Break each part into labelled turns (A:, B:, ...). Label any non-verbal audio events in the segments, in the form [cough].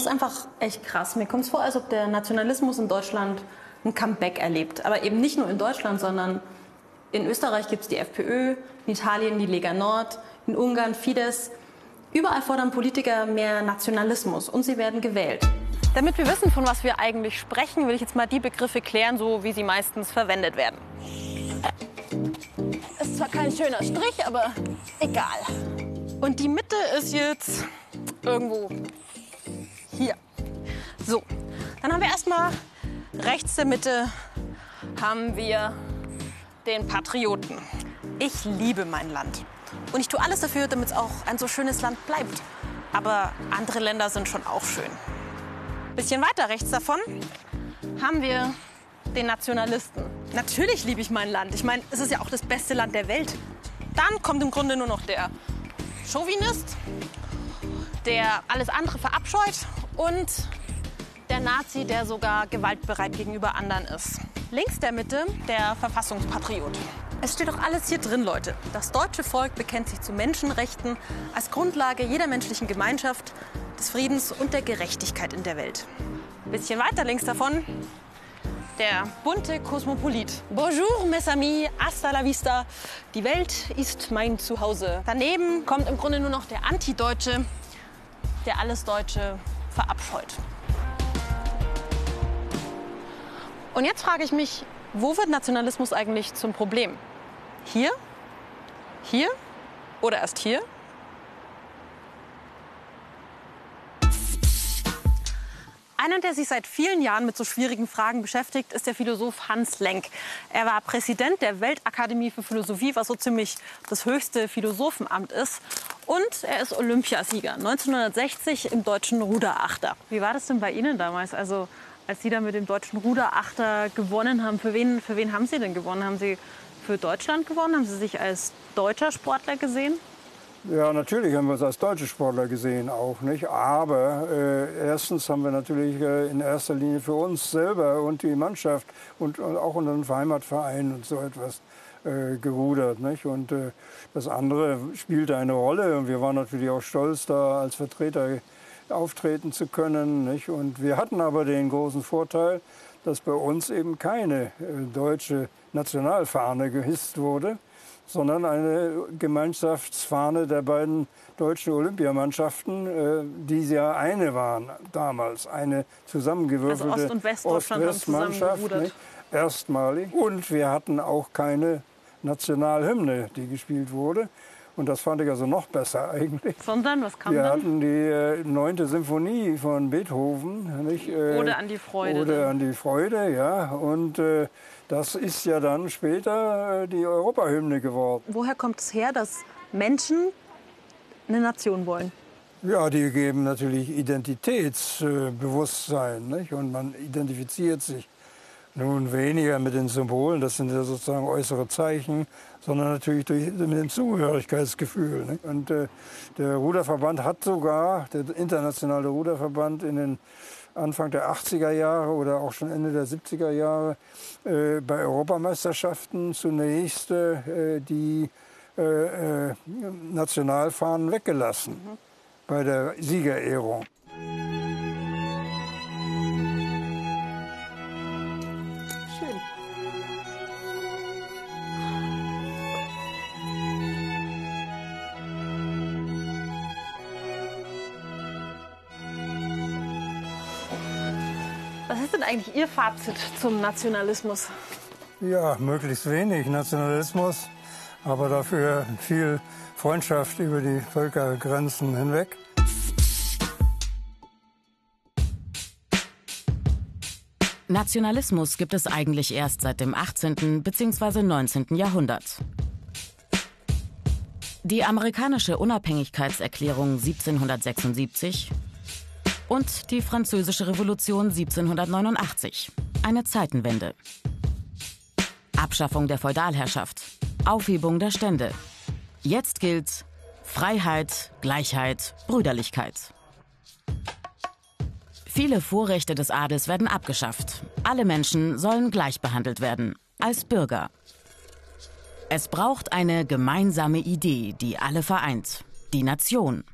A: ist einfach echt krass. Mir kommt es vor, als ob der Nationalismus in Deutschland ein Comeback erlebt. Aber eben nicht nur in Deutschland, sondern in Österreich gibt es die FPÖ, in Italien die Lega Nord, in Ungarn Fidesz. Überall fordern Politiker mehr Nationalismus und sie werden gewählt. Damit wir wissen, von was wir eigentlich sprechen, will ich jetzt mal die Begriffe klären, so wie sie meistens verwendet werden. Ist zwar kein schöner Strich, aber egal. Und die Mitte ist jetzt irgendwo hier. So, dann haben wir erstmal rechts der Mitte haben wir den Patrioten. Ich liebe mein Land. Und ich tue alles dafür, damit es auch ein so schönes Land bleibt. Aber andere Länder sind schon auch schön. Bisschen weiter rechts davon haben wir den Nationalisten. Natürlich liebe ich mein Land. Ich meine, es ist ja auch das beste Land der Welt. Dann kommt im Grunde nur noch der Chauvinist, der alles andere verabscheut und der Nazi, der sogar gewaltbereit gegenüber anderen ist. Links der Mitte der Verfassungspatriot. Es steht doch alles hier drin, Leute. Das deutsche Volk bekennt sich zu Menschenrechten als Grundlage jeder menschlichen Gemeinschaft, des Friedens und der Gerechtigkeit in der Welt. Ein bisschen weiter links davon der bunte Kosmopolit. Bonjour, mes amis, hasta la vista. Die Welt ist mein Zuhause. Daneben kommt im Grunde nur noch der Antideutsche, der alles Deutsche verabscheut. Und jetzt frage ich mich, wo wird Nationalismus eigentlich zum Problem? Hier? Hier? Oder erst hier? Einer, der sich seit vielen Jahren mit so schwierigen Fragen beschäftigt, ist der Philosoph Hans Lenk. Er war Präsident der Weltakademie für Philosophie, was so ziemlich das höchste Philosophenamt ist. Und er ist Olympiasieger 1960 im deutschen Ruderachter. Wie war das denn bei Ihnen damals? Also als Sie da mit dem deutschen Ruderachter gewonnen haben, für wen, für wen haben Sie denn gewonnen? Haben Sie für Deutschland gewonnen? Haben Sie sich als deutscher Sportler gesehen?
B: Ja, natürlich haben wir es als deutsche Sportler gesehen auch, nicht? Aber äh, erstens haben wir natürlich äh, in erster Linie für uns selber und die Mannschaft und, und auch unseren Heimatverein und so etwas äh, gerudert, nicht? Und äh, das andere spielte eine Rolle und wir waren natürlich auch stolz, da als Vertreter auftreten zu können, nicht? Und wir hatten aber den großen Vorteil, dass bei uns eben keine äh, deutsche Nationalfahne gehisst wurde sondern eine Gemeinschaftsfahne der beiden deutschen Olympiamannschaften, äh, die ja eine waren damals, eine zusammengewürfelte
A: also Ost- und
B: Ost-West-Mannschaft, erstmalig. Und wir hatten auch keine Nationalhymne, die gespielt wurde. Und das fand ich also noch besser [laughs] eigentlich.
A: Sondern, was kam
B: Wir
A: dann?
B: hatten die äh, neunte Symphonie von Beethoven. Nicht? Äh,
A: Ode an die Freude.
B: Ode
A: dann.
B: an die Freude, ja. Und äh, das ist ja dann später äh, die Europahymne geworden.
A: Woher kommt es her, dass Menschen eine Nation wollen?
B: Ja, die geben natürlich Identitätsbewusstsein. Nicht? Und man identifiziert sich nun weniger mit den Symbolen, das sind ja sozusagen äußere Zeichen, sondern natürlich durch, mit dem Zugehörigkeitsgefühl. Nicht? Und äh, der Ruderverband hat sogar, der internationale Ruderverband in den Anfang der 80er Jahre oder auch schon Ende der 70er Jahre äh, bei Europameisterschaften zunächst äh, die äh, äh, Nationalfahnen weggelassen
A: Mhm.
B: bei der Siegerehrung.
A: Eigentlich Ihr Fazit zum Nationalismus?
B: Ja, möglichst wenig Nationalismus, aber dafür viel Freundschaft über die Völkergrenzen hinweg.
C: Nationalismus gibt es eigentlich erst seit dem 18. bzw. 19. Jahrhundert. Die amerikanische Unabhängigkeitserklärung 1776 und die französische Revolution 1789. Eine Zeitenwende. Abschaffung der Feudalherrschaft. Aufhebung der Stände. Jetzt gilt Freiheit, Gleichheit, Brüderlichkeit. Viele Vorrechte des Adels werden abgeschafft. Alle Menschen sollen gleich behandelt werden, als Bürger. Es braucht eine gemeinsame Idee, die alle vereint. Die Nation.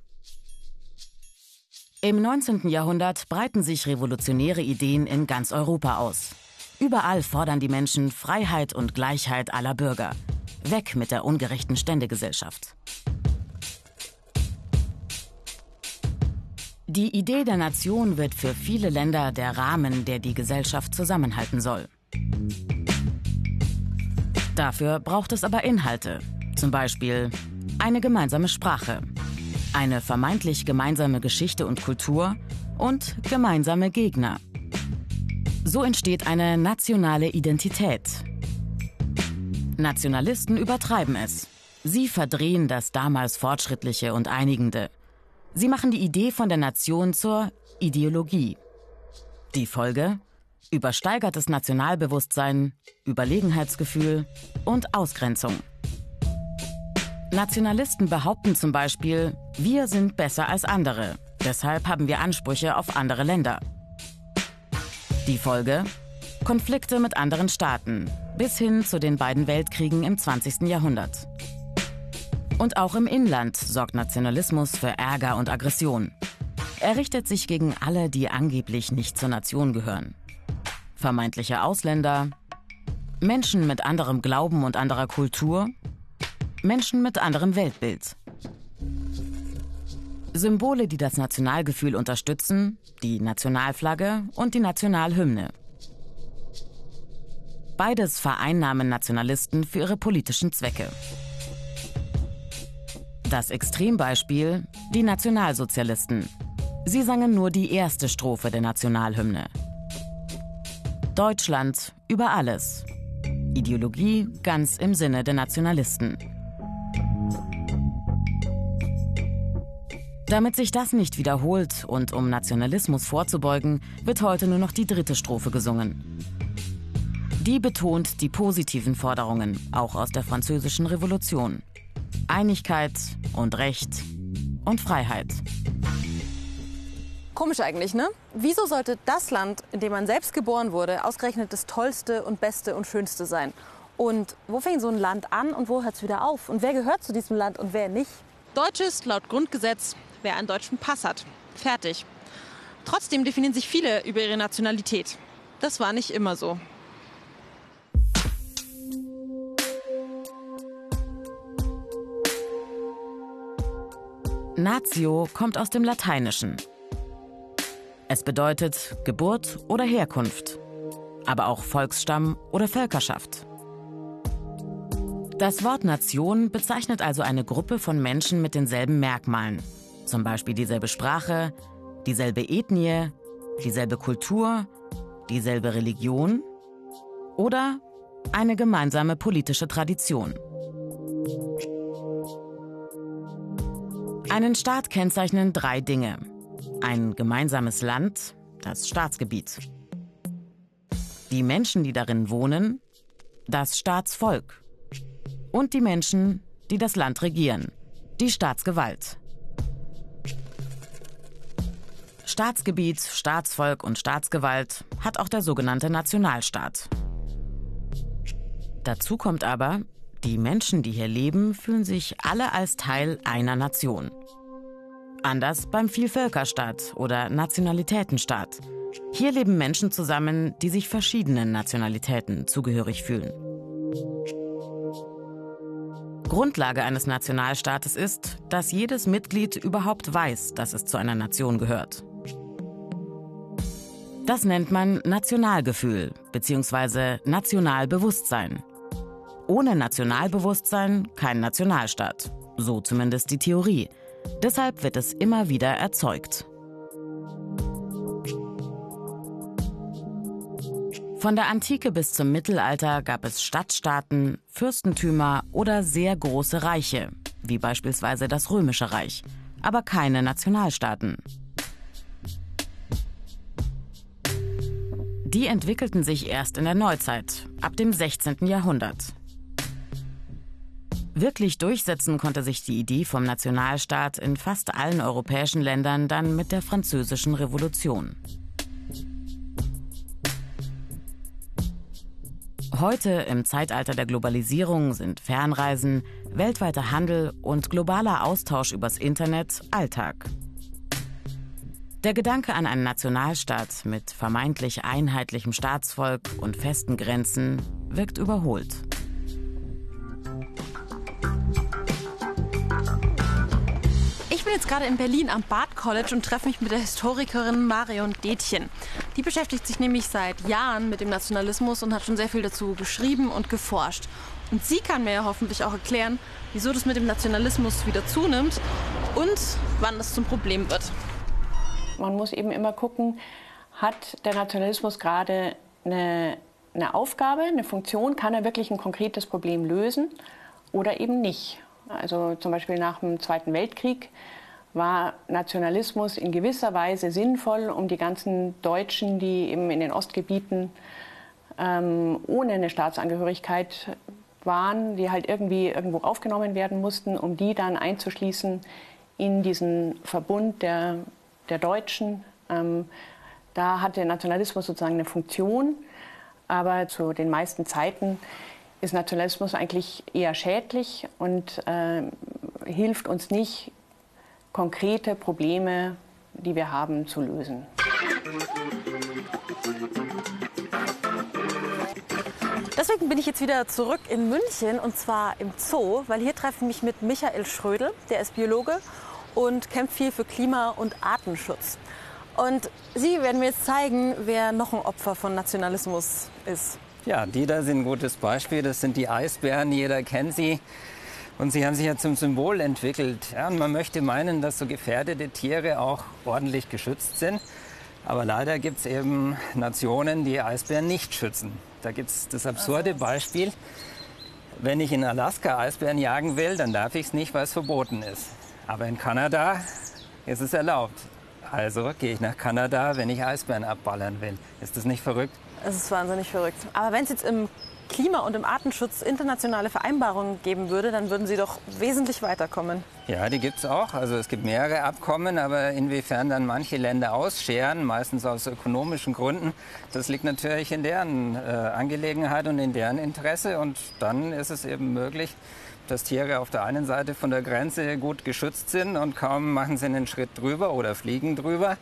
C: Im 19. Jahrhundert breiten sich revolutionäre Ideen in ganz Europa aus. Überall fordern die Menschen Freiheit und Gleichheit aller Bürger. Weg mit der ungerechten Ständegesellschaft. Die Idee der Nation wird für viele Länder der Rahmen, der die Gesellschaft zusammenhalten soll. Dafür braucht es aber Inhalte, zum Beispiel eine gemeinsame Sprache, eine vermeintlich gemeinsame Geschichte und Kultur und gemeinsame Gegner. So entsteht eine nationale Identität. Nationalisten übertreiben es. Sie verdrehen das damals Fortschrittliche und Einigende. Sie machen die Idee von der Nation zur Ideologie. Die Folge? Übersteigertes Nationalbewusstsein, Überlegenheitsgefühl und Ausgrenzung. Nationalisten behaupten zum Beispiel, wir sind besser als andere, deshalb haben wir Ansprüche auf andere Länder. Die Folge? Konflikte mit anderen Staaten, bis hin zu den beiden Weltkriegen im 20. Jahrhundert. Und auch im Inland sorgt Nationalismus für Ärger und Aggression. Er richtet sich gegen alle, die angeblich nicht zur Nation gehören. Vermeintliche Ausländer, Menschen mit anderem Glauben und anderer Kultur Menschen mit anderem Weltbild. Symbole, die das Nationalgefühl unterstützen, die Nationalflagge und die Nationalhymne. Beides vereinnahmen Nationalisten für ihre politischen Zwecke. Das Extrembeispiel, die Nationalsozialisten. Sie sangen nur die erste Strophe der Nationalhymne. Deutschland über alles. Ideologie ganz im Sinne der Nationalisten. Damit sich das nicht wiederholt und um Nationalismus vorzubeugen, wird heute nur noch die dritte Strophe gesungen. Die betont die positiven Forderungen, auch aus der Französischen Revolution. Einigkeit und Recht und Freiheit.
A: Komisch eigentlich, ne? Wieso sollte das Land, in dem man selbst geboren wurde, ausgerechnet das Tollste und Beste und Schönste sein? Und wo fängt so ein Land an und wo hört es wieder auf? Und wer gehört zu diesem Land und wer nicht? Deutsch ist laut Grundgesetz wer einen deutschen Pass hat. Fertig. Trotzdem definieren sich viele über ihre Nationalität. Das war nicht immer so.
C: Natio kommt aus dem Lateinischen. Es bedeutet Geburt oder Herkunft, aber auch Volksstamm oder Völkerschaft. Das Wort Nation bezeichnet also eine Gruppe von Menschen mit denselben Merkmalen, zum Beispiel dieselbe Sprache, dieselbe Ethnie, dieselbe Kultur, dieselbe Religion oder eine gemeinsame politische Tradition. Einen Staat kennzeichnen drei Dinge. Ein gemeinsames Land, das Staatsgebiet. Die Menschen, die darin wohnen, das Staatsvolk. Und die Menschen, die das Land regieren, die Staatsgewalt. Staatsgebiet, Staatsvolk und Staatsgewalt hat auch der sogenannte Nationalstaat. Dazu kommt aber, die Menschen, die hier leben, fühlen sich alle als Teil einer Nation. Anders beim Vielvölkerstaat oder Nationalitätenstaat. Hier leben Menschen zusammen, die sich verschiedenen Nationalitäten zugehörig fühlen. Grundlage eines Nationalstaates ist, dass jedes Mitglied überhaupt weiß, dass es zu einer Nation gehört. Das nennt man Nationalgefühl bzw. Nationalbewusstsein. Ohne Nationalbewusstsein kein Nationalstaat. So zumindest die Theorie. Deshalb wird es immer wieder erzeugt. Von der Antike bis zum Mittelalter gab es Stadtstaaten, Fürstentümer oder sehr große Reiche, wie beispielsweise das Römische Reich, aber keine Nationalstaaten. Die entwickelten sich erst in der Neuzeit, ab dem 16. Jahrhundert. Wirklich durchsetzen konnte sich die Idee vom Nationalstaat in fast allen europäischen Ländern dann mit der Französischen Revolution. Heute im Zeitalter der Globalisierung sind Fernreisen, weltweiter Handel und globaler Austausch übers Internet Alltag. Der Gedanke an einen Nationalstaat mit vermeintlich einheitlichem Staatsvolk und festen Grenzen wirkt überholt.
A: Ich bin jetzt gerade in Berlin am Bard College und treffe mich mit der Historikerin Marion Detjen. Die beschäftigt sich nämlich seit Jahren mit dem Nationalismus und hat schon sehr viel dazu geschrieben und geforscht. Und sie kann mir ja hoffentlich auch erklären, wieso das mit dem Nationalismus wieder zunimmt und wann das zum Problem wird.
D: Man muss eben immer gucken, hat der Nationalismus gerade eine, eine Aufgabe, eine Funktion, kann er wirklich ein konkretes Problem lösen oder eben nicht. Also zum Beispiel nach dem Zweiten Weltkrieg war Nationalismus in gewisser Weise sinnvoll, um die ganzen Deutschen, die eben in den Ostgebieten ähm, ohne eine Staatsangehörigkeit waren, die halt irgendwie irgendwo aufgenommen werden mussten, um die dann einzuschließen in diesen Verbund der der Deutschen. Ähm, da hat der Nationalismus sozusagen eine Funktion, aber zu den meisten Zeiten ist Nationalismus eigentlich eher schädlich und äh, hilft uns nicht, konkrete Probleme, die wir haben, zu lösen.
A: Deswegen bin ich jetzt wieder zurück in München und zwar im Zoo, weil hier treffe ich mich mit Michael Schrödel, der ist Biologe und kämpft viel für Klima- und Artenschutz. Und Sie werden mir jetzt zeigen, wer noch ein Opfer von Nationalismus ist.
E: Ja, die da sind ein gutes Beispiel. Das sind die Eisbären, jeder kennt sie. Und sie haben sich ja zum Symbol entwickelt. Ja, und man möchte meinen, dass so gefährdete Tiere auch ordentlich geschützt sind. Aber leider gibt es eben Nationen, die Eisbären nicht schützen. Da gibt es das absurde Beispiel, wenn ich in Alaska Eisbären jagen will, dann darf ich es nicht, weil es verboten ist. Aber in Kanada ist es erlaubt. Also gehe ich nach Kanada, wenn ich Eisbären abballern will. Ist das nicht verrückt?
A: Es ist wahnsinnig verrückt. Aber wenn es jetzt im Klima- und im Artenschutz internationale Vereinbarungen geben würde, dann würden Sie doch wesentlich weiterkommen.
E: Ja, die gibt es auch. Also es gibt mehrere Abkommen, aber inwiefern dann manche Länder ausscheren, meistens aus ökonomischen Gründen, das liegt natürlich in deren äh, Angelegenheit und in deren Interesse. Und dann ist es eben möglich, dass Tiere auf der einen Seite von der Grenze gut geschützt sind und kaum machen sie einen Schritt drüber oder fliegen drüber,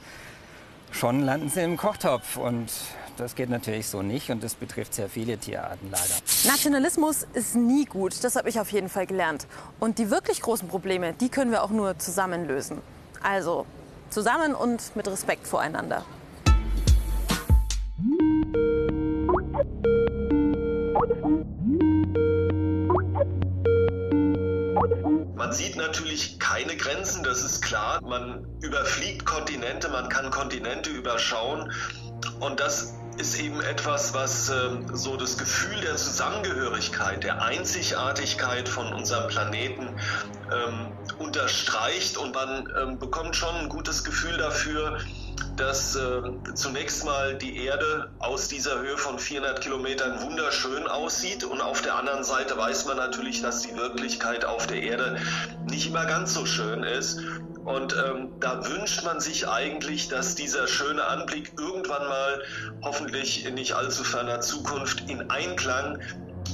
E: schon landen sie im Kochtopf. Und das geht natürlich so nicht und das betrifft sehr viele Tierarten leider.
A: Nationalismus ist nie gut, das habe ich auf jeden Fall gelernt. Und die wirklich großen Probleme, die können wir auch nur zusammen lösen. Also zusammen und mit Respekt voreinander.
F: Man sieht natürlich keine Grenzen, das ist klar. Man überfliegt Kontinente, man kann Kontinente überschauen. Und das ist eben etwas, was äh, so das Gefühl der Zusammengehörigkeit, der Einzigartigkeit von unserem Planeten ähm, unterstreicht. Und man ähm, bekommt schon ein gutes Gefühl dafür, dass äh, zunächst mal die Erde aus dieser Höhe von 400 Kilometern wunderschön aussieht und auf der anderen Seite weiß man natürlich, dass die Wirklichkeit auf der Erde nicht immer ganz so schön ist. Und ähm, da wünscht man sich eigentlich, dass dieser schöne Anblick irgendwann mal, hoffentlich in nicht allzu ferner Zukunft, in Einklang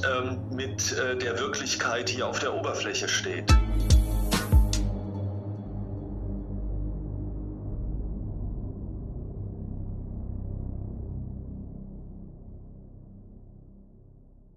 F: ähm, mit äh, der Wirklichkeit hier auf der Oberfläche steht.